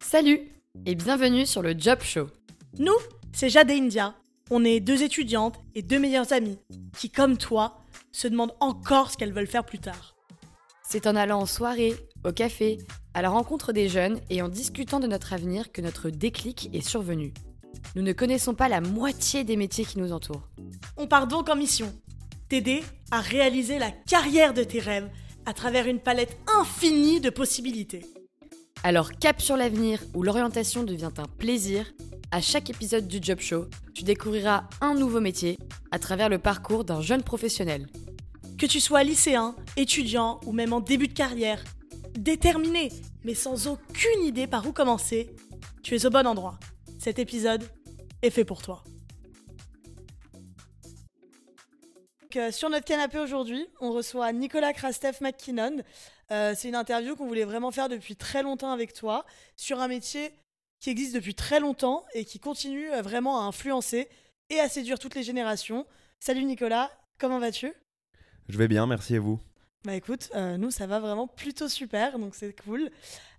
Salut et bienvenue sur le Job Show. Nous, c'est Jade et India. On est deux étudiantes et deux meilleures amies qui, comme toi, se demandent encore ce qu'elles veulent faire plus tard. C'est en allant en soirée, au café, à la rencontre des jeunes et en discutant de notre avenir que notre déclic est survenu. Nous ne connaissons pas la moitié des métiers qui nous entourent. On part donc en mission t'aider à réaliser la carrière de tes rêves à travers une palette infinie de possibilités. Alors cap sur l'avenir où l'orientation devient un plaisir, à chaque épisode du Job Show, tu découvriras un nouveau métier à travers le parcours d'un jeune professionnel. Que tu sois lycéen, étudiant ou même en début de carrière, déterminé mais sans aucune idée par où commencer, tu es au bon endroit. Cet épisode est fait pour toi. Euh, sur notre canapé aujourd'hui, on reçoit Nicolas Krastev McKinnon. Euh, c'est une interview qu'on voulait vraiment faire depuis très longtemps avec toi sur un métier qui existe depuis très longtemps et qui continue euh, vraiment à influencer et à séduire toutes les générations. Salut Nicolas, comment vas-tu? Je vais bien, merci à vous? Bah écoute, nous ça va vraiment plutôt super, donc c'est cool.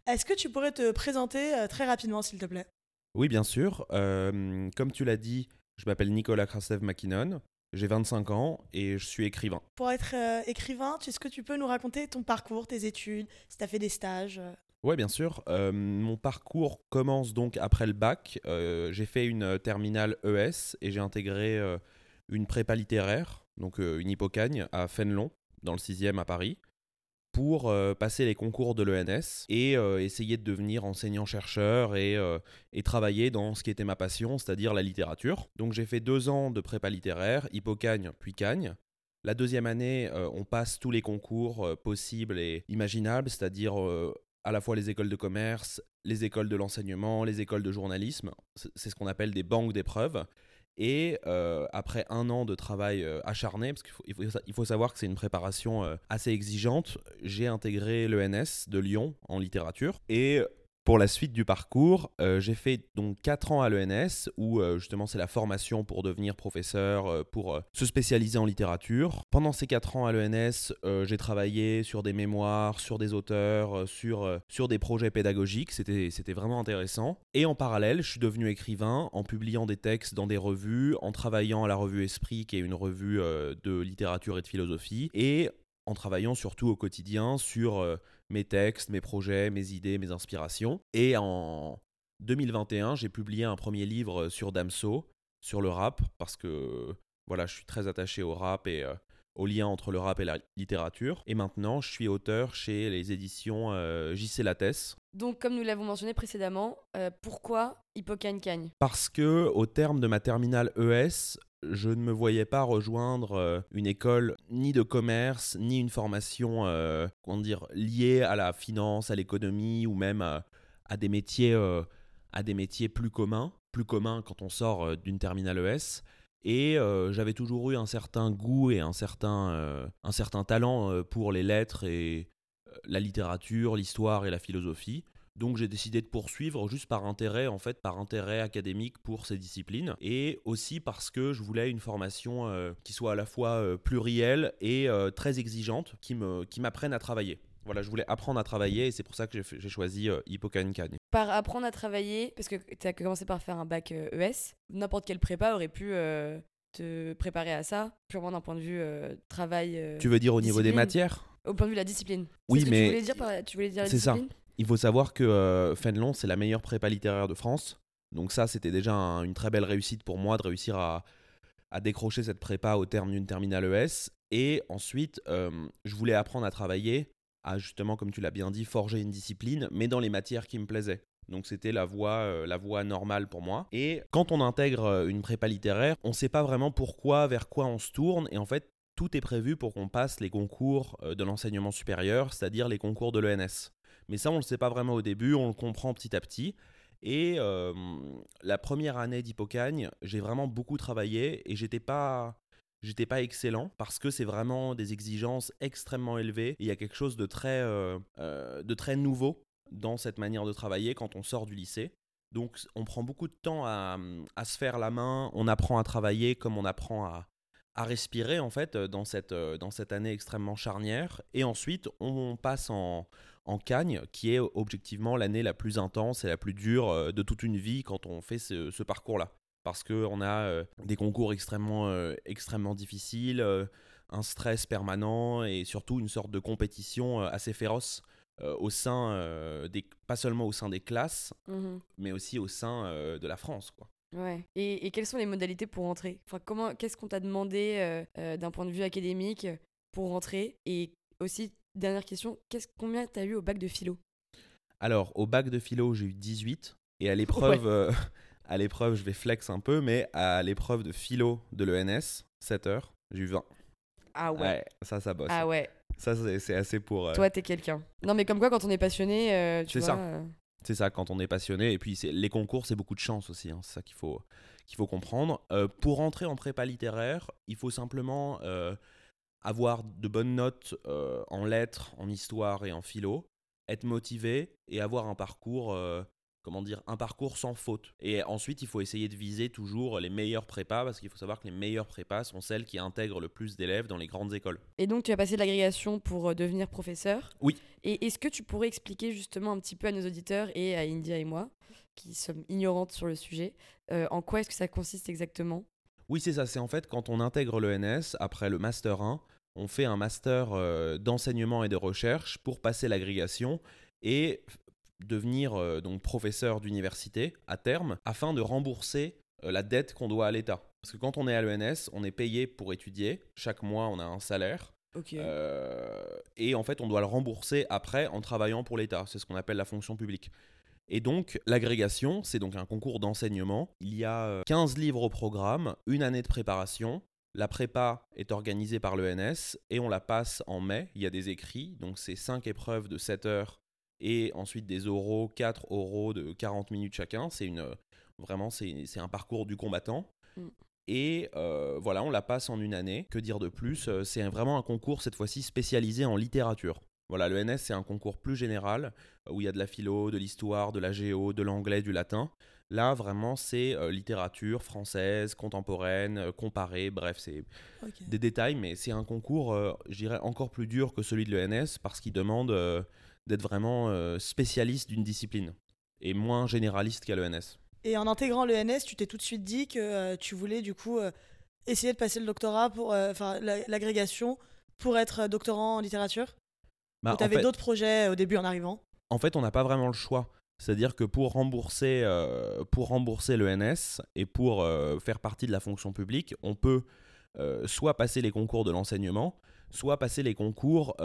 Est-ce que tu pourrais te présenter très rapidement s'il te plaît? Oui, bien sûr. comme tu l'as dit, je m'appelle Nicolas Krastev McKinnon. J'ai 25 ans et je suis écrivain. Pour être euh, écrivain, est-ce que tu peux nous raconter ton parcours, tes études, si tu as fait des stages euh? Oui, bien sûr. Euh, mon parcours commence donc après le bac. j'ai fait une terminale ES et j'ai intégré une prépa littéraire, donc une hippocagne à Fénelon, dans le 6e à Paris pour euh, passer les concours de l'ENS et euh, essayer de devenir enseignant-chercheur et, euh, et, travailler dans ce qui était ma passion, c'est-à-dire la littérature. Donc j'ai fait deux ans de prépa littéraire, Hippocagne puis Cagne. La deuxième année, on passe tous les concours possibles et imaginables, c'est-à-dire à la fois les écoles de commerce, les écoles de l'enseignement, les écoles de journalisme. C'est ce qu'on appelle des banques d'épreuves. Et euh, après un an de travail euh, acharné, parce qu'il faut, il faut, savoir que c'est une préparation euh, assez exigeante, j'ai intégré l'ENS de Lyon en littérature. Et pour la suite du parcours, euh, j'ai fait donc 4 ans à l'ENS où euh, justement c'est la formation pour devenir professeur, euh, pour se spécialiser en littérature. Pendant ces 4 ans à l'ENS, j'ai travaillé sur des mémoires, sur des auteurs, sur, sur des projets pédagogiques, c'était, c'était vraiment intéressant. Et en parallèle, je suis devenu écrivain en publiant des textes dans des revues, en travaillant à la revue Esprit qui est une revue de littérature et de philosophie, et en travaillant surtout au quotidien sur mes textes, mes projets, mes idées, mes inspirations. Et en 2021, j'ai publié un premier livre sur Damso, sur le rap, parce que voilà, je suis très attaché au rap et euh, au lien entre le rap et la littérature. Et maintenant, je suis auteur chez les éditions euh, JC Lattès. Donc, comme nous l'avons mentionné précédemment, euh, pourquoi Hippocagne Cagne? Parce que, au terme de ma terminale ES, je ne me voyais pas rejoindre euh, une école ni de commerce, ni une formation euh, comment dire, liée à la finance, à l'économie ou même à, des métiers, euh, à des métiers plus communs, plus communs quand on sort d'une terminale ES. Et j'avais toujours eu un certain goût et un certain, un certain talent pour les lettres et la littérature, l'histoire et la philosophie. Donc j'ai décidé de poursuivre juste par intérêt, en fait, par intérêt académique pour ces disciplines, et aussi parce que je voulais une formation euh, qui soit à la fois euh, plurielle et euh, très exigeante, qui me qui m'apprenne à travailler. Voilà, je voulais apprendre à travailler et c'est pour ça que j'ai choisi euh, Cagne. Par apprendre à travailler, parce que tu as commencé par faire un bac ES, n'importe quelle prépa aurait pu te préparer à ça, purement d'un point de vue travail. tu veux dire au niveau des matières? Au point de vue de la discipline. Oui, mais. Tu voulais dire, par... tu voulais dire C'est ça. Il faut savoir que euh, Fénelon, c'est la meilleure prépa littéraire de France. Donc ça, c'était déjà une très belle réussite pour moi de réussir à, décrocher cette prépa au terme d'une terminale ES. Et ensuite, euh, je voulais apprendre à travailler, à justement, comme tu l'as bien dit, forger une discipline, mais dans les matières qui me plaisaient. Donc c'était la euh, la voie normale pour moi. Et quand on intègre une prépa littéraire, on ne sait pas vraiment pourquoi, vers quoi on se tourne. Et en fait, tout est prévu pour qu'on passe les concours de l'enseignement supérieur, c'est-à-dire les concours de l'ENS. Mais ça, on ne le sait pas vraiment au début, on le comprend petit à petit. Et euh, la première année d'Hippocagne, j'ai vraiment beaucoup travaillé et j'étais pas j'étais pas excellent parce que c'est vraiment des exigences extrêmement élevées. il y a quelque chose de très, euh, euh, de très nouveau dans cette manière de travailler quand on sort du lycée. Donc on prend beaucoup de temps à, à se faire la main, on apprend à travailler comme on apprend à, à respirer en fait dans cette, dans cette année extrêmement charnière. Et ensuite on passe en, en Cagne, qui est objectivement l'année la plus intense et la plus dure euh, de toute une vie quand on fait ce, parcours-là. Parce qu'on a euh, des concours extrêmement, euh, extrêmement difficiles, un stress permanent et surtout une sorte de compétition assez féroce au sein des, pas seulement au sein des classes, mmh mais aussi au sein de la France. Quoi. Ouais. Et, et, quelles sont les modalités pour rentrer? Enfin, comment, Qu'est-ce qu'on t'a demandé d'un point de vue académique pour rentrer? Et aussi, Dernière question, qu'est-ce, combien t'as eu au bac de philo? Alors, au bac de philo, j'ai eu 18. Et à l'épreuve, euh, à l'épreuve, je vais flex un peu, mais à l'épreuve de philo de l'ENS, 7 heures, j'ai eu 20. Ah ouais. Ça, ça bosse. Ah ouais. Ça, c'est, assez pour. Euh, Toi, t'es quelqu'un. Non, mais comme quoi, quand on est passionné, euh, tu c'est ça. C'est ça, quand on est passionné. Et puis, c'est, les concours, c'est beaucoup de chance aussi. Hein. C'est ça qu'il faut, qu'il faut comprendre. pour entrer en prépa littéraire, il faut simplement avoir de bonnes notes euh, en lettres, en histoire et en philo, être motivé et avoir un parcours, euh, comment dire, un parcours sans faute. Et ensuite, il faut essayer de viser toujours les meilleures prépas parce qu'il faut savoir que les meilleures prépas sont celles qui intègrent le plus d'élèves dans les grandes écoles. Et donc, tu as passé de l'agrégation pour euh, devenir professeur. Oui. Et est-ce que tu pourrais expliquer justement un petit peu à nos auditeurs et à India et moi, qui sommes ignorantes sur le sujet, en quoi est-ce que ça consiste exactement? Oui, c'est ça. C'est en fait quand on intègre l'ENS après le Master 1, on fait un master euh, d'enseignement et de recherche pour passer l'agrégation et devenir euh, donc professeur d'université à terme afin de rembourser euh, la dette qu'on doit à l'État. Parce que quand on est à l'ENS, on est payé pour étudier. Chaque mois, on a un salaire. et en fait, on doit le rembourser après en travaillant pour l'État. C'est ce qu'on appelle la fonction publique. Et donc, l'agrégation, c'est donc un concours d'enseignement. Il y a 15 livres au programme, une année de préparation, la prépa est organisée par l'ENS et on la passe en mai. Il y a des écrits, donc c'est 5 épreuves de 7 heures et ensuite des oraux, 4 oraux de 40 minutes chacun. C'est une vraiment c'est un parcours du combattant. Mm. Et euh, voilà, on la passe en une année. Que dire de plus? Euh, C'est vraiment un concours cette fois-ci spécialisé en littérature. Voilà, l'ENS c'est un concours plus général où il y a de la philo, de l'histoire, de la géo, de l'anglais, du latin. Là, vraiment, c'est euh, littérature française, contemporaine, euh, comparée, bref, c'est des détails, mais c'est un concours, euh, je dirais, encore plus dur que celui de l'ENS parce qu'il demande d'être vraiment spécialiste d'une discipline et moins généraliste qu'à l'ENS. Et en intégrant l'ENS, tu t'es tout de suite dit que tu voulais, du coup, essayer de passer le doctorat, pour, enfin, l'agrégation, pour être doctorant en littérature? Bah, tu avais d'autres projets au début en arrivant? En fait, on n'a pas vraiment le choix. C'est-à-dire que pour rembourser, euh, pour rembourser l'ENS et pour euh, faire partie de la fonction publique, on peut euh, soit passer les concours de l'enseignement, soit passer les concours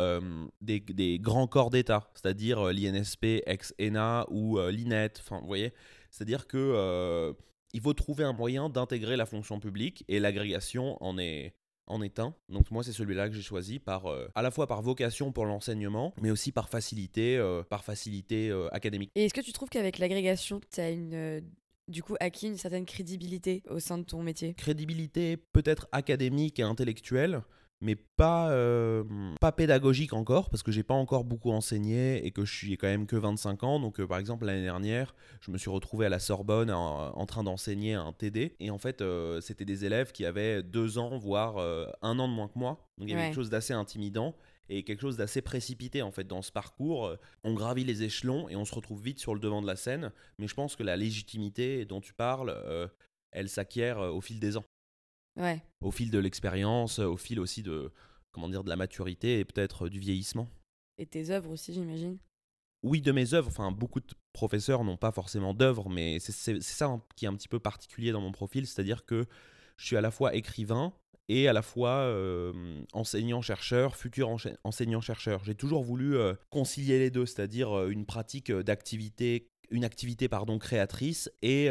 des, grands corps d'État, c'est-à-dire l'INSP, ex-ENA ou l'INET. Enfin, vous voyez, c'est-à-dire que il faut trouver un moyen d'intégrer la fonction publique et l'agrégation en est, en est un. Donc moi c'est celui-là que j'ai choisi par euh, à la fois par vocation pour l'enseignement, mais aussi par facilité, euh, par facilité euh, académique. Et est-ce que tu trouves qu'avec l'agrégation, tu as une du coup acquis une certaine crédibilité au sein de ton métier? Crédibilité peut-être académique et intellectuelle, mais pas, euh, pas pédagogique encore, parce que j'ai pas encore beaucoup enseigné et que je suis quand même que 25 ans. Donc, euh, par exemple, l'année dernière, je me suis retrouvé à la Sorbonne en, train d'enseigner un TD. Et en fait, euh, c'était des élèves qui avaient deux ans, voire un an de moins que moi. Donc, il y avait quelque chose d'assez intimidant et quelque chose d'assez précipité en fait dans ce parcours. On gravit les échelons et on se retrouve vite sur le devant de la scène. Mais je pense que la légitimité dont tu parles, elle s'acquiert au fil des ans. Au fil de l'expérience, au fil aussi de, comment dire, de la maturité et peut-être du vieillissement. Et tes œuvres aussi, j'imagine Oui, de mes œuvres. Enfin, beaucoup de professeurs n'ont pas forcément d'œuvres, mais c'est ça qui est un petit peu particulier dans mon profil, c'est-à-dire que je suis à la fois écrivain et à la fois euh, enseignant-chercheur, futur enseignant-chercheur. J'ai toujours voulu euh, concilier les deux, c'est-à-dire euh, une pratique d'activité une activité pardon créatrice et,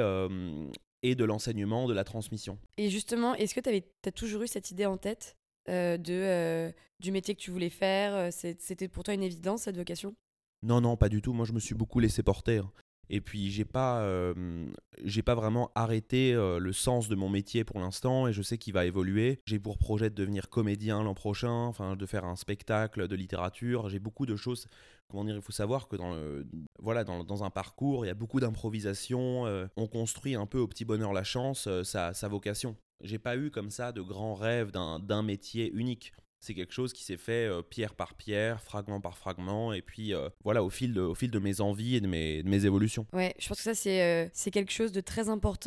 et de l'enseignement, de la transmission. Et justement, est-ce que tu as toujours eu cette idée en tête euh, de, euh, du métier que tu voulais faire euh, C'était pour toi une évidence, cette vocation? Non, non, pas du tout. Moi, je me suis beaucoup laissé porter. Hein. Et puis j'ai pas, euh, j'ai pas vraiment arrêté le sens de mon métier pour l'instant et je sais qu'il va évoluer. J'ai pour projet de devenir comédien l'an prochain, enfin de faire un spectacle de littérature. J'ai beaucoup de choses. Comment dire Il faut savoir que dans le, voilà, dans, dans un parcours, il y a beaucoup d'improvisation. Euh, on construit un peu au petit bonheur la chance sa, sa vocation. J'ai pas eu comme ça de grands rêves d'un métier unique. C'est quelque chose qui s'est fait euh, pierre par pierre, fragment par fragment, et puis euh, voilà, au fil, de, au fil de mes envies et de mes, de mes évolutions. Ouais, je pense que ça, c'est euh, c'est quelque chose de très important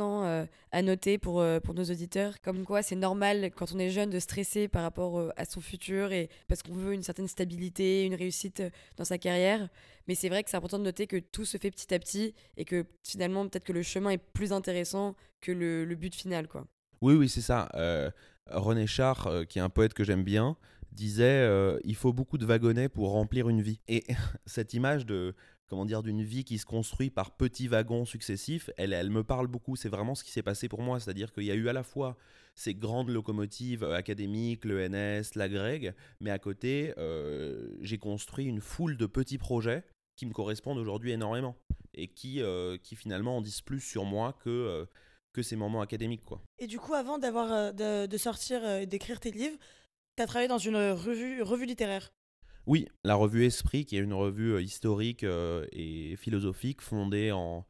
à noter pour, pour nos auditeurs. Comme quoi, c'est normal quand on est jeune de stresser par rapport à son futur et parce qu'on veut une certaine stabilité, une réussite dans sa carrière. Mais c'est vrai que c'est important de noter que tout se fait petit à petit et que finalement, peut-être que le chemin est plus intéressant que le, le but final, quoi. Oui, oui, c'est ça. Euh, René Char, euh, qui est un poète que j'aime bien, disait euh, il faut beaucoup de wagonnets pour remplir une vie. Et cette image de comment dire d'une vie qui se construit par petits wagons successifs, elle, elle me parle beaucoup. C'est vraiment ce qui s'est passé pour moi, c'est-à-dire qu'il y a eu à la fois ces grandes locomotives euh, académiques, l'ENS, la Greg, mais à côté, j'ai construit une foule de petits projets qui me correspondent aujourd'hui énormément et qui, qui finalement en disent plus sur moi que, que ces moments académiques. Quoi. Et du coup, avant d'avoir euh, de, de sortir euh, et d'écrire tes livres, tu as travaillé dans une revue, revue littéraire. Oui, la revue Esprit, qui est une revue euh, historique et philosophique fondée en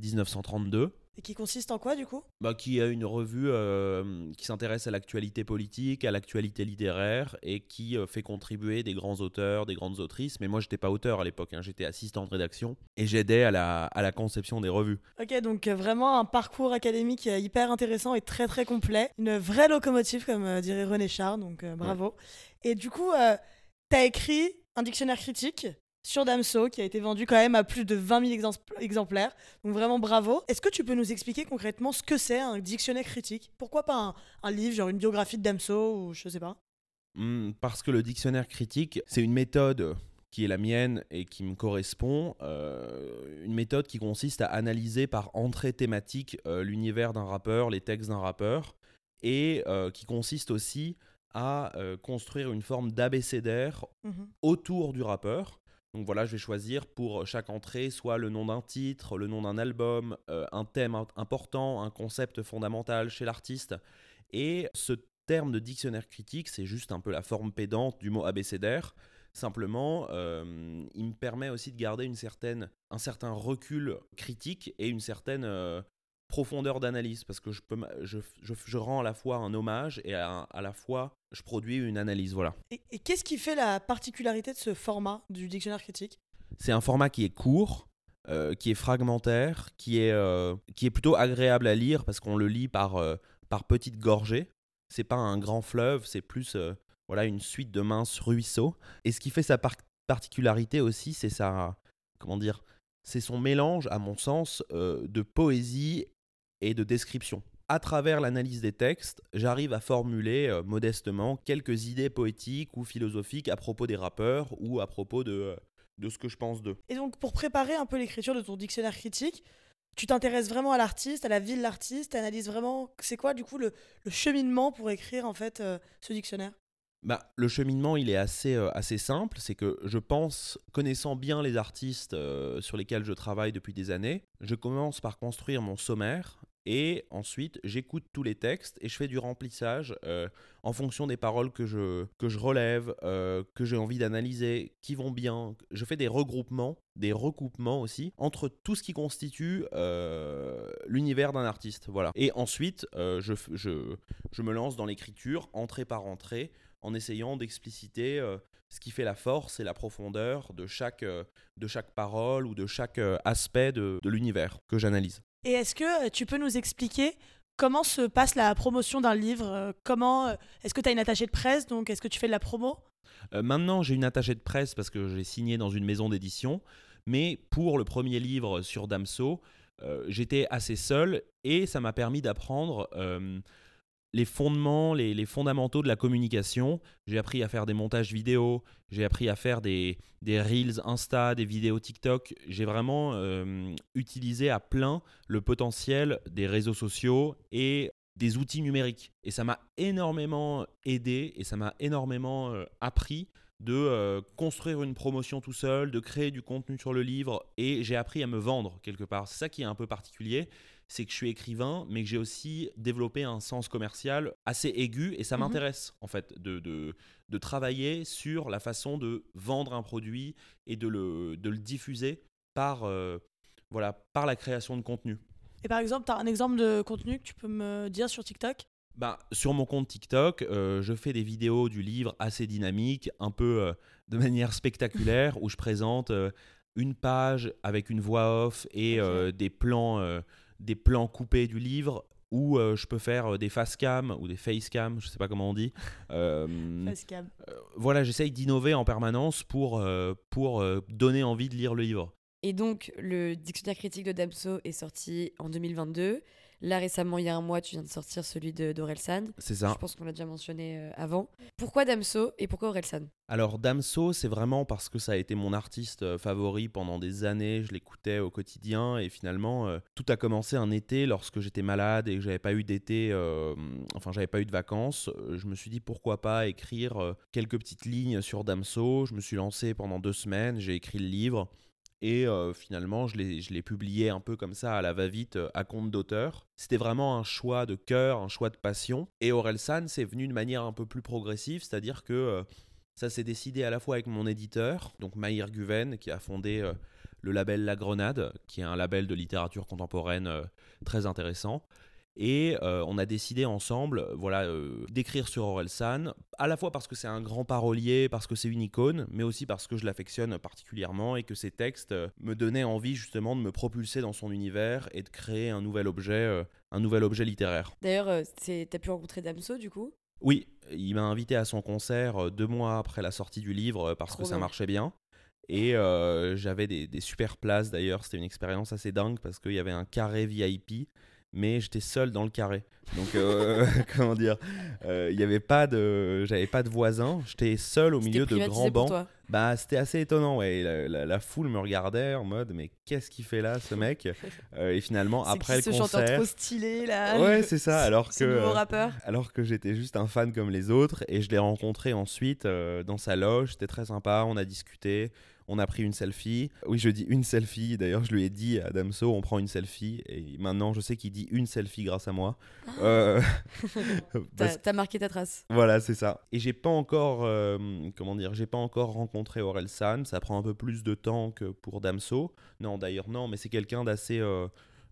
1932, Et qui consiste en quoi, du coup? Bah, qui est une revue euh, qui s'intéresse à l'actualité politique, à l'actualité littéraire et qui euh, fait contribuer des grands auteurs, des grandes autrices. Mais moi, j'étais pas auteur à l'époque, hein, j'étais assistant de rédaction et j'aidais à la, à la conception des revues. Ok, donc euh, vraiment un parcours académique hyper intéressant et très très complet. Une vraie locomotive, comme dirait René Char, donc bravo. Et du coup, tu as écrit un dictionnaire critique sur Damso qui a été vendu quand même à plus de 20 000 exem- exemplaires. Donc vraiment bravo. Est-ce que tu peux nous expliquer concrètement ce que c'est un dictionnaire critique? Pourquoi pas un, un livre, genre une biographie de Damso ou je sais pas? Hmm, parce que le dictionnaire critique, c'est une méthode qui est la mienne et qui me correspond, euh, une méthode qui consiste à analyser par entrée thématique euh, l'univers d'un rappeur, les textes d'un rappeur, et euh, qui consiste aussi à construire une forme d'abécédaire Mhm. autour du rappeur. Donc voilà, je vais choisir pour chaque entrée soit le nom d'un titre, le nom d'un album, euh, un thème im- important, un concept fondamental chez l'artiste. Et ce terme de dictionnaire critique, c'est juste un peu la forme pédante du mot abécédaire. Simplement, euh, il me permet aussi de garder une certaine, un certain recul critique et une certaine euh, profondeur d'analyse, parce que je, peux, je, je- je rends à la fois un hommage et à, à la fois je produis une analyse. Voilà. Et, et qu'est-ce qui fait la particularité de ce format du dictionnaire critique? C'est un format qui est court, euh, qui est fragmentaire, qui est, euh, qui est plutôt agréable à lire parce qu'on le lit par, euh, par petites gorgées. C'est pas un grand fleuve, c'est plus voilà une suite de minces ruisseaux. Et ce qui fait sa par- particularité aussi, c'est sa comment dire, c'est son mélange, à mon sens, euh, de poésie et de description. À travers l'analyse des textes, j'arrive à formuler euh, modestement quelques idées poétiques ou philosophiques à propos des rappeurs ou à propos de, euh, de ce que je pense d'eux. Et donc, pour préparer un peu l'écriture de ton dictionnaire critique, tu t'intéresses vraiment à l'artiste, à la vie de l'artiste, analyses vraiment. C'est quoi, du coup, le, le cheminement pour écrire, en fait, euh, ce dictionnaire? Bah, le cheminement, il est assez, euh, assez simple. C'est que je pense, connaissant bien les artistes euh, sur lesquels je travaille depuis des années, je commence par construire mon sommaire et ensuite j'écoute tous les textes et je fais du remplissage euh, en fonction des paroles que je, que je relève, euh, que j'ai envie d'analyser, qui vont bien. Je fais des regroupements, des recoupements aussi entre tout ce qui constitue euh, l'univers d'un artiste. Voilà. Et ensuite, je, je, je me lance dans l'écriture, entrée par entrée, en essayant d'expliciter ce qui fait la force et la profondeur de chaque, de chaque parole ou de chaque aspect de, de l'univers que j'analyse. Et est-ce que euh, tu peux nous expliquer comment se passe la promotion d'un livre euh, Comment euh, Est-ce que tu as une attachée de presse Donc, est-ce que tu fais de la promo? Maintenant, j'ai une attachée de presse parce que j'ai signé dans une maison d'édition, mais pour le premier livre sur Damso, j'étais assez seul et ça m'a permis d'apprendre les fondements, les, fondamentaux de la communication. J'ai appris à faire des montages vidéo, j'ai appris à faire des, des reels Insta, des vidéos TikTok. J'ai vraiment euh, utilisé à plein le potentiel des réseaux sociaux et des outils numériques. Et ça m'a énormément aidé et ça m'a énormément euh, appris de euh, construire une promotion tout seul, de créer du contenu sur le livre et j'ai appris à me vendre quelque part. C'est ça qui est un peu particulier, c'est que je suis écrivain mais que j'ai aussi développé un sens commercial assez aigu et ça Mhm. m'intéresse en fait de, de, de travailler sur la façon de vendre un produit et de le, de le diffuser par, euh, voilà, par la création de contenu. Et par exemple, tu as un exemple de contenu que tu peux me dire sur TikTok? Bah, sur mon compte TikTok, euh, je fais des vidéos du livre assez dynamiques, un peu euh, de manière spectaculaire, où je présente une page avec une voix off et des, plans, des plans coupés du livre, où je peux faire des face cam ou des face cam, je sais pas comment on dit. Euh, Facecam. voilà, j'essaye d'innover en permanence pour, euh, pour euh, donner envie de lire le livre. Et donc, le dictionnaire critique de Damso est sorti en 2022. Là, récemment, il y a un mois, tu viens de sortir celui d'Orelsan. C'est ça. Je pense qu'on l'a déjà mentionné euh, avant. Pourquoi Damso et pourquoi Orelsan? Alors Damso, c'est vraiment parce que ça a été mon artiste euh, favori pendant des années, je l'écoutais au quotidien et finalement euh, tout a commencé un été lorsque j'étais malade et que j'avais pas eu d'été, euh, enfin j'avais pas eu de vacances. Je me suis dit pourquoi pas écrire quelques petites lignes sur Damso. Je me suis lancé pendant deux semaines, j'ai écrit le livre et euh, finalement je l'ai publié un peu comme ça à la va-vite euh, à compte d'auteur. C'était vraiment un choix de cœur, un choix de passion. Et Orelsan, c'est venu de manière un peu plus progressive, c'est-à-dire que euh, ça s'est décidé à la fois avec mon éditeur, donc Maïr Guven, qui a fondé le label La Grenade, qui est un label de littérature contemporaine très intéressant. Et euh, on a décidé ensemble voilà, euh, d'écrire sur Orelsan, à la fois parce que c'est un grand parolier, parce que c'est une icône, mais aussi parce que je l'affectionne particulièrement et que ses textes euh, me donnaient envie justement de me propulser dans son univers et de créer un nouvel objet, euh, un nouvel objet littéraire. D'ailleurs, t'as pu rencontrer Damso du coup? Oui, il m'a invité à son concert deux mois après la sortie du livre parce Trop que ça marchait bien. Et euh, j'avais des, des super places d'ailleurs, c'était une expérience assez dingue parce qu'il y avait un carré VIP, mais j'étais seul dans le carré. Donc, euh, comment dire, euh, il n'y avait pas de, j'avais pas de voisins, j'étais seul au milieu de grands bancs. toi. Bah, c'était assez étonnant, ouais. La, la- la foule me regardait en mode, mais qu'est-ce qu'il fait là, ce mec? Euh, Et finalement, après le ce chanteur concert, trop stylé là? Ouais, c'est ça. Alors que rappeur. alors que j'étais juste un fan comme les autres et je l'ai rencontré ensuite dans sa loge, c'était très sympa, on a discuté, on a pris une selfie. Oui, je dis une selfie, d'ailleurs je lui ai dit à Damso on prend une selfie et maintenant je sais qu'il dit une selfie grâce à moi. Euh, parce- T'as marqué ta trace. Voilà, c'est ça. Et j'ai pas encore, euh, comment dire, j'ai pas encore rencontré Aurel San. Ça prend un peu plus de temps que pour Damso. Non, d'ailleurs non, mais c'est quelqu'un d'assez, euh,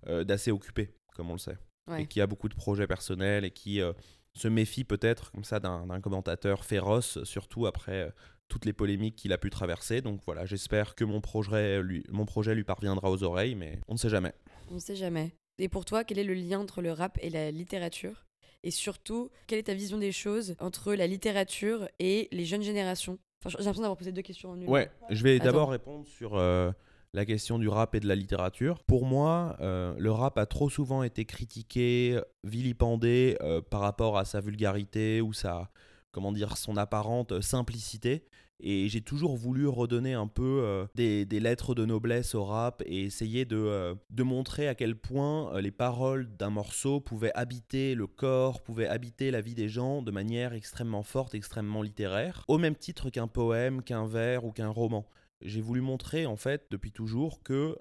euh, d'assez occupé, comme on le sait, Ouais. et qui a beaucoup de projets personnels et qui euh, se méfie peut-être comme ça d'un, d'un commentateur féroce, surtout après euh, toutes les polémiques qu'il a pu traverser. Donc voilà, j'espère que mon projet, lui, mon projet lui parviendra aux oreilles, mais on ne sait jamais. On ne sait jamais. Et pour toi, quel est le lien entre le rap et la littérature? Et surtout, quelle est ta vision des choses entre la littérature et les jeunes générations? Enfin, j'ai l'impression d'avoir posé deux questions en une. Ouais, je vais d'abord répondre sur euh, la question du rap et de la littérature. Pour moi, euh, le rap a trop souvent été critiqué, vilipendé euh, par rapport à sa vulgarité ou sa, comment dire, son apparente simplicité. Et j'ai toujours voulu redonner un peu euh, des, lettres de noblesse au rap et essayer de, euh, de montrer à quel point euh, les paroles d'un morceau pouvaient habiter le corps, pouvaient habiter la vie des gens de manière extrêmement forte, extrêmement littéraire, au même titre qu'un poème, qu'un vers ou qu'un roman. J'ai voulu montrer en fait depuis toujours que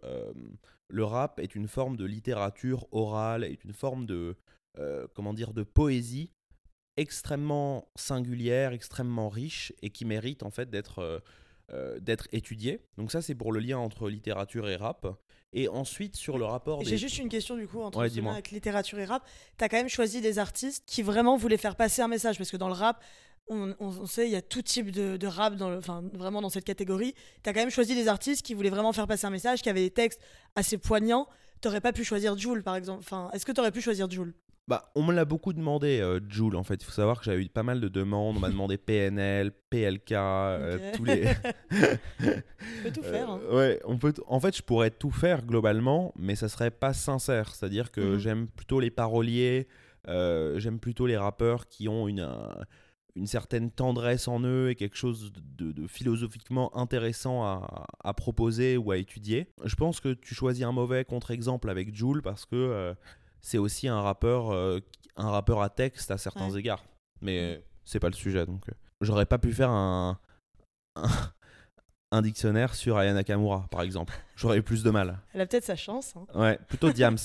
le rap est une forme de littérature orale, est une forme de, comment dire, de poésie extrêmement singulière, extrêmement riche et qui mérite en fait d'être euh, euh, d'être étudiée. Donc ça c'est pour le lien entre littérature et rap. Et ensuite sur le rapport J'ai des... juste une question du coup entre Ouais, ce dis-moi. lien avec littérature et rap. T'as quand même choisi des artistes qui vraiment voulaient faire passer un message parce que dans le rap, on, on- on sait il y a tout type de, de rap dans le, enfin vraiment dans cette catégorie. T'as quand même choisi des artistes qui voulaient vraiment faire passer un message, qui avaient des textes assez poignants. T'aurais pas pu choisir Jules par exemple. Enfin, est-ce que t'aurais pu choisir Jules Bah, on me l'a beaucoup demandé, euh, Joule, en fait. Il faut savoir que j'avais eu pas mal de demandes. On m'a demandé PNL, PLK, euh, tous les... On peut tout faire. hein. Euh, ouais, on peut. En fait, je pourrais tout faire globalement, mais ça serait pas sincère. C'est-à-dire que Mhm. j'aime plutôt les paroliers, euh, j'aime plutôt les rappeurs qui ont une, euh, une certaine tendresse en eux et quelque chose de, de philosophiquement intéressant à, à proposer ou à étudier. Je pense que tu choisis un mauvais contre-exemple avec Joule parce que euh, c'est aussi un rappeur, euh, un rappeur à texte à certains Ouais. égards. Mais c'est pas le sujet, donc euh, j'aurais pas pu faire un, un, un dictionnaire sur Aya Nakamura, par exemple. J'aurais eu plus de mal. Elle a peut-être sa chance. hein. Ouais, plutôt Diams.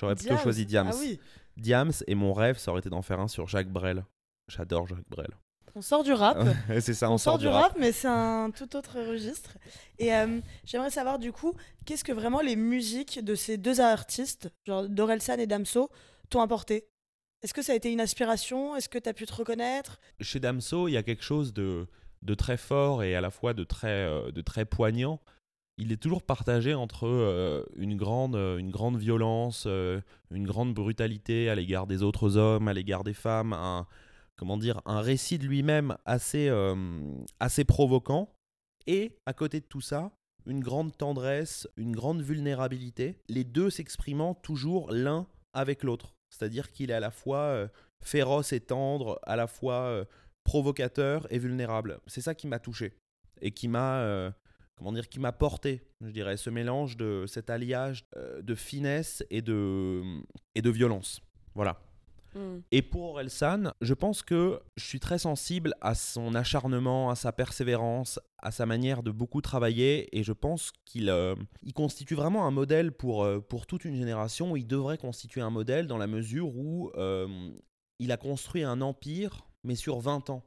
J'aurais plutôt choisi Diams. Ah oui. Diams et mon rêve, ça aurait été d'en faire un sur Jacques Brel. J'adore Jacques Brel. On sort du rap. C'est ça, on, sort, du rap, mais c'est un tout autre registre. Et euh, j'aimerais savoir du coup, qu'est-ce que vraiment les musiques de ces deux artistes, genre Dorelsan et Damso, t'ont apporté? Est-ce que ça a été une aspiration Est-ce que tu as pu te reconnaître? Chez Damso, il y a quelque chose de, de très fort et à la fois de très, euh, de très poignant. Il est toujours partagé entre euh, une, grande, une grande violence, une grande brutalité à l'égard des autres hommes, à l'égard des femmes, un, comment dire, un récit de lui-même assez, assez provoquant. Et à côté de tout ça, une grande tendresse, une grande vulnérabilité, les deux s'exprimant toujours l'un avec l'autre. C'est-à-dire qu'il est à la fois féroce et tendre, à la fois provocateur et vulnérable. C'est ça qui m'a touché et qui m'a euh, comment dire qui m'a porté, je dirais, ce mélange de cet alliage euh, de finesse et de et de violence. Voilà. Hmm. Et pour Orelsan, je pense que je suis très sensible à son acharnement, à sa persévérance, à sa manière de beaucoup travailler, et je pense qu'il euh, constitue vraiment un modèle pour, pour toute une génération. Il devrait constituer un modèle dans la mesure où il a construit un empire mais sur 20 ans.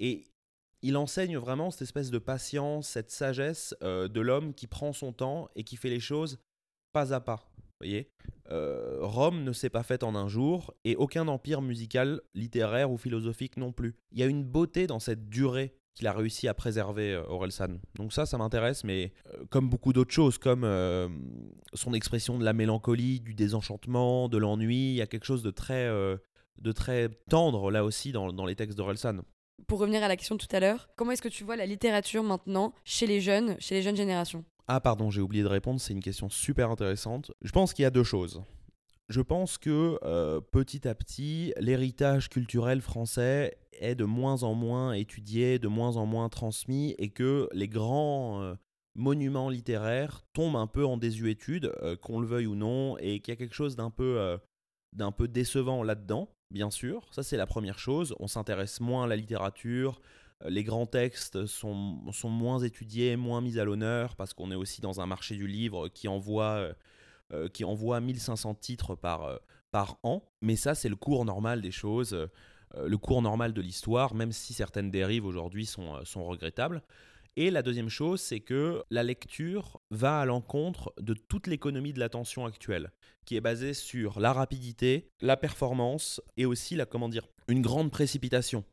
Et il enseigne vraiment cette espèce de patience, cette sagesse euh, de l'homme qui prend son temps et qui fait les choses pas à pas. Voyez euh, Rome ne s'est pas faite en un jour et aucun empire musical, littéraire ou philosophique non plus. Il y a une beauté dans cette durée qu'il a réussi à préserver, euh, Orelsan. Donc ça, ça m'intéresse, mais comme beaucoup d'autres choses, comme son expression de la mélancolie, du désenchantement, de l'ennui, il y a quelque chose de très de très tendre là aussi dans, dans les textes d'Orelsan. Pour revenir à la question de tout à l'heure, comment est-ce que tu vois la littérature maintenant chez les jeunes, chez les jeunes générations? Ah pardon, j'ai oublié de répondre, c'est une question super intéressante. Je pense qu'il y a deux choses. Je pense que euh, petit à petit, l'héritage culturel français est de moins en moins étudié, de moins en moins transmis, et que les grands euh, monuments littéraires tombent un peu en désuétude, euh, qu'on le veuille ou non, et qu'il y a quelque chose d'un peu, d'un peu décevant là-dedans bien sûr. Ça, c'est la première chose. On s'intéresse moins à la littérature. Euh, les grands textes sont, sont moins étudiés, moins mis à l'honneur, parce qu'on est aussi dans un marché du livre qui envoie, euh, euh, qui envoie 1500 titres par, par an. Mais ça, c'est le cours normal des choses, le cours normal de l'histoire, même si certaines dérives aujourd'hui sont, sont regrettables. Et la deuxième chose, c'est que la lecture va à l'encontre de toute l'économie de l'attention actuelle, qui est basée sur la rapidité, la performance et aussi la comment dire, une grande précipitation.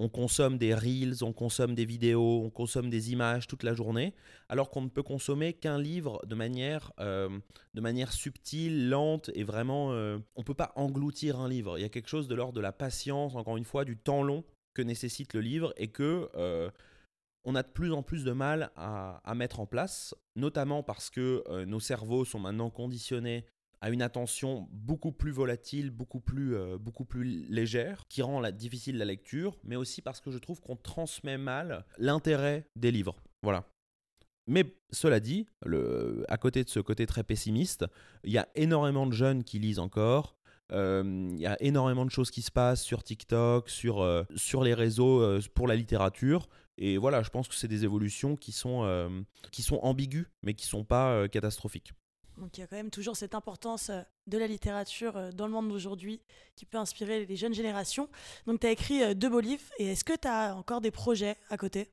On consomme des reels, on consomme des vidéos, on consomme des images toute la journée, alors qu'on ne peut consommer qu'un livre de manière, euh, de manière subtile, lente et vraiment, euh, on ne peut pas engloutir un livre. Il y a quelque chose de l'ordre de la patience, encore une fois, du temps long que nécessite le livre et que euh, on a de plus en plus de mal à, mettre en place, notamment parce que nos cerveaux sont maintenant conditionnés à une attention beaucoup plus volatile, beaucoup plus, euh, beaucoup plus légère, qui rend difficile la lecture, mais aussi parce que je trouve qu'on transmet mal l'intérêt des livres. Voilà. Mais cela dit, à côté de ce côté très pessimiste, il y a énormément de jeunes qui lisent encore. Euh, il y a énormément de choses qui se passent sur TikTok, sur, sur les réseaux pour la littérature. Et voilà, je pense que c'est des évolutions qui sont, euh, qui sont ambiguës, mais qui ne sont pas euh, catastrophiques. Donc il y a quand même toujours cette importance euh, de la littérature dans le monde d'aujourd'hui qui peut inspirer les jeunes générations. Donc tu as écrit deux beaux livres, et est-ce que tu as encore des projets à côté?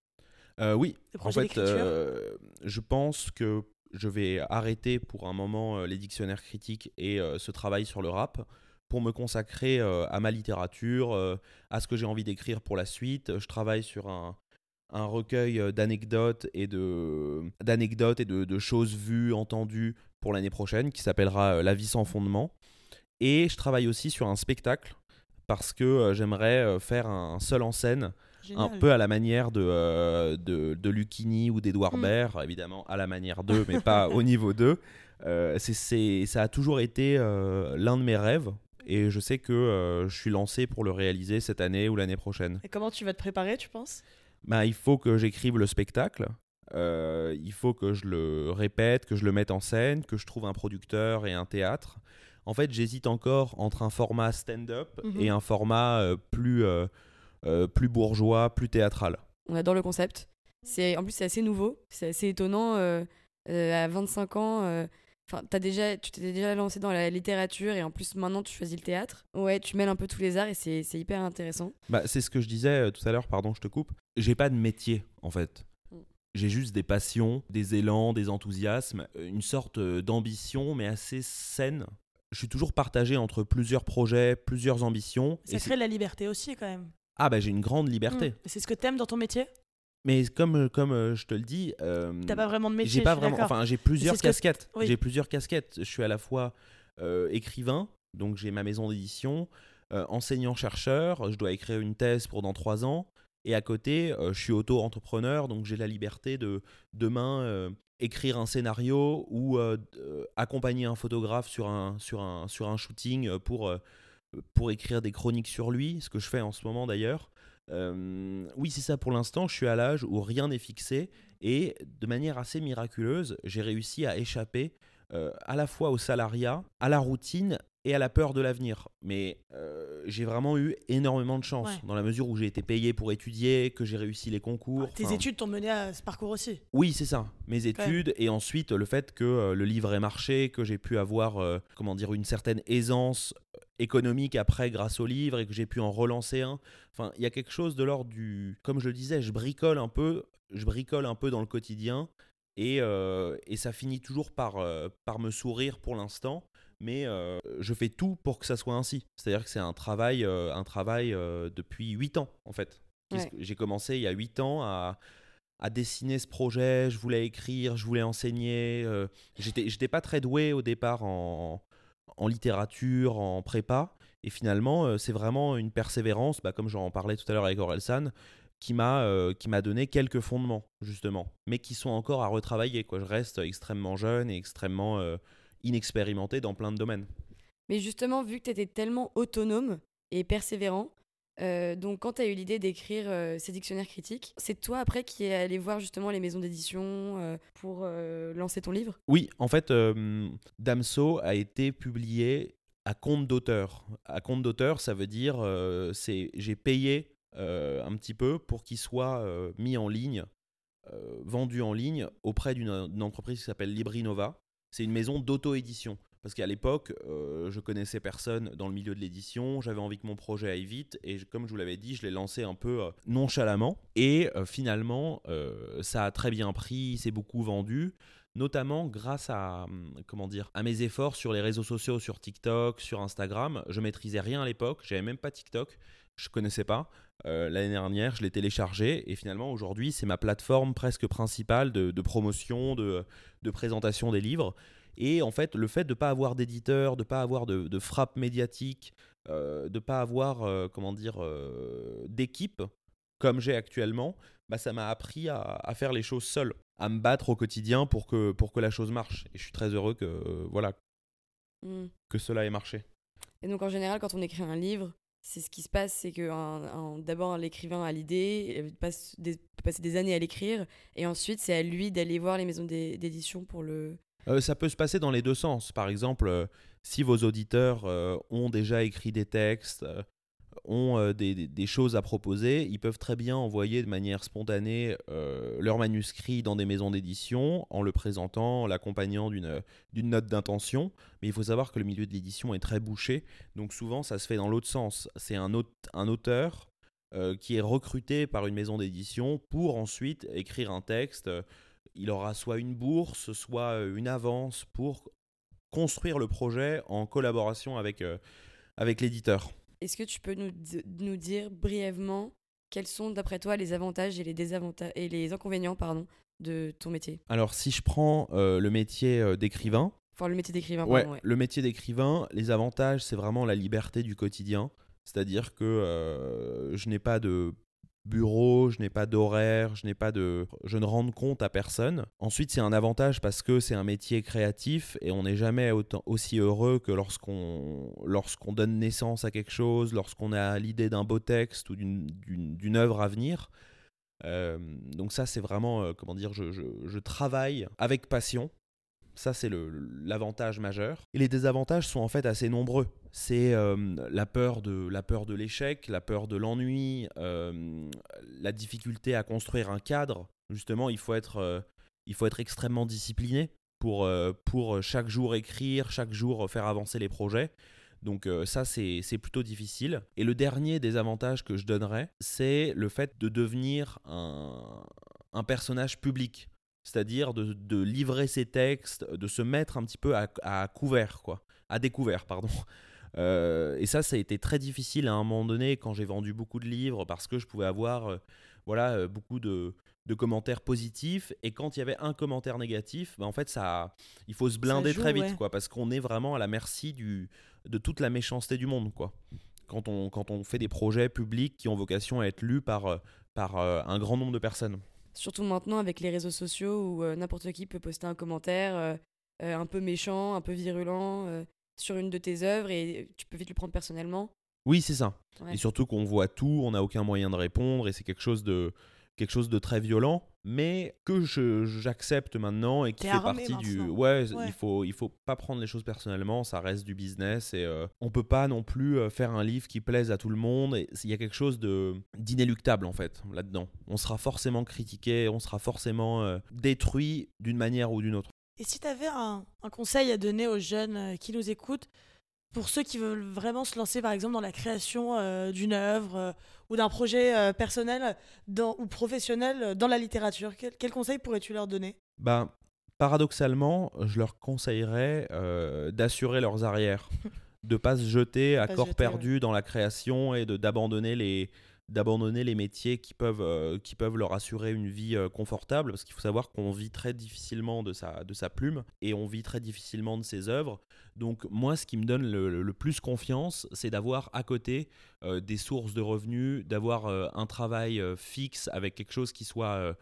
Oui, en fait, je pense que je vais arrêter pour un moment les dictionnaires critiques et ce travail sur le rap pour me consacrer à ma littérature, à ce que j'ai envie d'écrire pour la suite. Je travaille sur un, un recueil euh, d'anecdotes et de d'anecdotes et de, choses vues, entendues pour l'année prochaine qui s'appellera euh, La vie sans fondement. Et je travaille aussi sur un spectacle parce que euh, j'aimerais faire un seul en scène, un peu à la manière de, de, de Lucchini ou d'Edouard mm. Baird, évidemment à la manière d'eux, mais pas au niveau d'eux. c'est, ça a toujours été l'un de mes rêves. Et je sais que je suis lancé pour le réaliser cette année ou l'année prochaine. Et comment tu vas te préparer, tu penses? Bah, il faut que j'écrive le spectacle. Euh, il faut que je le répète, que je le mette en scène, que je trouve un producteur et un théâtre. En fait, j'hésite encore entre un format stand-up mhm. et un format euh, plus, euh, plus bourgeois, plus théâtral. On adore le concept. C'est en plus c'est assez nouveau, c'est assez étonnant. à 25 ans, Enfin, as déjà, tu t'es déjà lancé dans la littérature et en plus maintenant tu choisis le théâtre. Ouais, tu mêles un peu tous les arts et c'est, hyper intéressant. Bah, c'est ce que je disais tout à l'heure, pardon, je te coupe. J'ai pas de métier en fait. J'ai juste des passions, des élans, des enthousiasmes, une sorte euh, d'ambition mais assez saine je suis toujours partagé entre plusieurs projets, plusieurs ambitions. Ça et crée de la liberté aussi, quand même. Ah, bah j'ai une grande liberté. Mm. C'est ce que t'aimes dans ton métier? Mais comme, comme euh, je te le dis. euh, T'as pas vraiment de métier J'ai pas vraiment. Enfin, j'ai plusieurs que- casquettes. oui. J'ai plusieurs casquettes. Je suis à la fois euh, écrivain, donc j'ai ma maison d'édition, euh, enseignant-chercheur. Je dois écrire une thèse pour dans trois ans. Et à côté, euh, je suis auto-entrepreneur, donc j'ai la liberté de demain euh, écrire un scénario ou euh, accompagner un photographe sur un, sur un, sur un shooting pour, pour écrire des chroniques sur lui, ce que je fais en ce moment d'ailleurs. Oui, c'est ça pour l'instant. Je suis à l'âge où rien n'est fixé et de manière assez miraculeuse, j'ai réussi à échapper à la fois au salariat, à la routine et à la peur de l'avenir. Mais euh, j'ai vraiment eu énormément de chance Ouais. dans la mesure où j'ai été payé pour étudier, que j'ai réussi les concours. Tes Enfin, études t'ont mené à ce parcours aussi. oui, c'est ça. Mes études et ensuite le fait que euh, le livre ait marché, que j'ai pu avoir euh, comment dire une certaine aisance économique après grâce au livre et que j'ai pu en relancer un. Enfin, il y a quelque chose de l'ordre du comme je le disais, je bricole un peu, je bricole un peu dans le quotidien et, et ça finit toujours par par me sourire pour l'instant. Mais euh, je fais tout pour que ça soit ainsi. C'est-à-dire que c'est un travail, euh, un travail euh, depuis 8 ans en fait. Ouais. J'ai commencé il y a 8 ans à, à dessiner ce projet, je voulais écrire, je voulais enseigner. J'étais pas très doué au départ en, en littérature, en prépa. Et finalement, c'est vraiment une persévérance, bah, comme j'en parlais tout à l'heure avec Orelsan, qui m'a euh, qui m'a donné quelques fondements, justement, mais qui sont encore à retravailler. Quoi. Je reste extrêmement jeune et extrêmement euh, inexpérimenté dans plein de domaines. Mais justement, vu que tu étais tellement autonome et persévérant, euh, donc quand tu as eu l'idée d'écrire euh, ces dictionnaires critiques, c'est toi après qui est allé voir justement les maisons d'édition euh, pour lancer ton livre? Oui, en fait, Damso a été publié à compte d'auteur. À compte d'auteur, ça veut dire c'est j'ai payé un petit peu pour qu'il soit mis en ligne, vendu en ligne auprès d'une entreprise qui s'appelle Librinova. C'est une maison d'auto-édition. Parce qu'à l'époque, euh, je connaissais personne dans le milieu de l'édition, j'avais envie que mon projet aille vite, et comme je vous l'avais dit, je l'ai lancé un peu euh, nonchalamment. Et euh, finalement, euh, ça a très bien pris, il s'est beaucoup vendu. Notamment grâce à hum, comment dire à mes efforts sur les réseaux sociaux sur TikTok sur Instagram. Je maîtrisais rien à l'époque. J'avais même pas TikTok je connaissais pas Euh, l'année dernière je l'ai téléchargé et finalement aujourd'hui c'est ma plateforme presque principale de, de promotion de, de présentation des livres et en fait le fait de pas avoir d'éditeur de pas avoir de, de frappe médiatique euh, de pas avoir euh, comment dire d'équipe comme j'ai actuellement bah, ça m'a appris à, à faire les choses seul, à me battre au quotidien pour que, pour que la chose marche. Et je suis très heureux que, voilà, Hmm. que cela ait marché. Et donc en général, quand on écrit un livre, c'est ce qui se passe, c'est que d'abord l'écrivain a l'idée, il passe des, passer des années à l'écrire, et ensuite c'est à lui d'aller voir les maisons d'é- d'édition pour le. Euh, ça peut se passer dans les deux sens. Par exemple, euh, si vos auditeurs euh, ont déjà écrit des textes, euh, ont euh, des, choses à proposer, ils peuvent très bien envoyer de manière spontanée euh, leur manuscrit dans des maisons d'édition en le présentant, en l'accompagnant d'une note d'intention. Mais il faut savoir que le milieu de l'édition est très bouché, donc souvent ça se fait dans l'autre sens. C'est un, aute- un auteur euh, qui est recruté par une maison d'édition pour ensuite écrire un texte. Il aura soit une bourse, soit une avance pour construire le projet en collaboration avec l'éditeur. Est-ce que tu peux nous, di- nous dire brièvement quels sont d'après toi les avantages et les désavantages et les inconvénients pardon de ton métier? Alors si je prends euh, le métier euh, d'écrivain, Enfin le métier d'écrivain ouais, pardon. ouais. le métier d'écrivain, les avantages, c'est vraiment la liberté du quotidien. C'est-à-dire que euh, je n'ai pas de bureau, je n'ai pas d'horaire, je n'ai pas de je ne rends compte à personne. Ensuite, c'est un avantage parce que c'est un métier créatif et on n'est jamais autant aussi heureux que lorsqu'on lorsqu'on donne naissance à quelque chose, lorsqu'on a l'idée d'un beau texte ou d'une- œuvre à venir. Euh, donc ça, c'est vraiment, euh, comment dire, je- je travaille avec passion. Ça, c'est l'avantage majeur. Et les désavantages sont en fait assez nombreux. C'est euh, la peur de l'échec, la peur de l'ennui, euh, la difficulté à construire un cadre. Justement, il faut être, euh, il faut être extrêmement discipliné pour, pour chaque jour écrire, chaque jour faire avancer les projets. Donc ça, c'est c'est plutôt difficile. Et le dernier des avantages que je donnerais, c'est le fait de devenir un, un personnage public. C'est-à-dire de, de livrer ses textes, de se mettre un petit peu à, à couvert, quoi, à découvert, pardon. Euh, et ça, ça a été très difficile à un moment donné quand j'ai vendu beaucoup de livres parce que je pouvais avoir euh, voilà, euh, beaucoup de, de commentaires positifs. Et quand il y avait un commentaire négatif, bah, en fait, ça, il faut se blinder joue, très vite ouais. quoi, parce qu'on est vraiment à la merci du, de toute la méchanceté du monde. Quoi. Quand, on, quand on fait des projets publics qui ont vocation à être lus par, par euh, un grand nombre de personnes. Surtout maintenant avec les réseaux sociaux où euh, n'importe qui peut poster un commentaire euh, euh, un peu méchant, un peu virulent sur une de tes œuvres et tu peux vite le prendre personnellement. Oui, c'est ça. Ouais. Et surtout qu'on voit tout, on n'a aucun moyen de répondre et c'est quelque chose de quelque chose de très violent, mais que j'accepte maintenant et qui fait partie du. Ouais, Ouais. il faut il faut pas prendre les choses personnellement, ça reste du business et euh, on peut pas non plus euh, faire un livre qui plaise à tout le monde. Et il y a quelque chose de d'inéluctable en fait là-dedans. On sera forcément critiqué, on sera forcément euh, détruit d'une manière ou d'une autre. Et si tu avais un, un conseil à donner aux jeunes euh, qui nous écoutent, pour ceux qui veulent vraiment se lancer par exemple dans la création euh, d'une œuvre euh, ou d'un projet euh, personnel dans, ou professionnel dans la littérature, quel, quel conseil pourrais-tu leur donner? Ben, paradoxalement, je leur conseillerais d'assurer leurs arrières, de pas se jeter à Pas corps jeter, perdu dans la création et de d'abandonner les d'abandonner les métiers qui peuvent euh, qui peuvent leur assurer une vie euh, confortable parce qu'il faut savoir qu'on vit très difficilement de sa de sa plume et on vit très difficilement de ses œuvres. Donc moi ce qui me donne le, le plus confiance, c'est d'avoir à côté euh, des sources de revenus, d'avoir un travail fixe avec quelque chose qui soit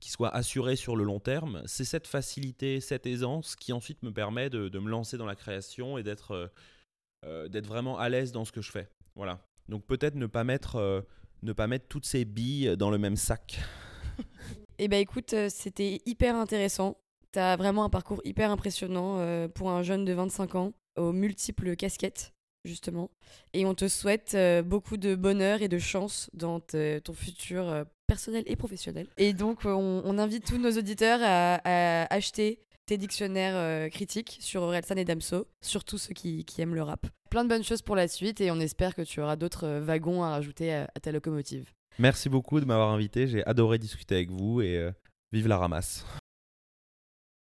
qui soit assuré sur le long terme. C'est cette facilité, cette aisance qui ensuite me permet de, de me lancer dans la création et d'être vraiment à l'aise dans ce que je fais. Voilà. Donc peut-être ne pas mettre ne pas mettre toutes ces billes dans le même sac. Eh ben écoute, euh, c'était hyper intéressant. T'as vraiment un parcours hyper impressionnant euh, pour un jeune de 25 ans, aux multiples casquettes, justement. Et on te souhaite euh, beaucoup de bonheur et de chance dans ton futur personnel et professionnel. Et donc, on, invite tous nos auditeurs à acheter tes dictionnaires euh, critiques sur Orelsan et Damso, surtout ceux qui, aiment le rap. Plein de bonnes choses pour la suite et on espère que tu auras d'autres euh, wagons à rajouter à- à ta locomotive. Merci beaucoup de m'avoir invité. J'ai adoré discuter avec vous et euh, vive la ramasse.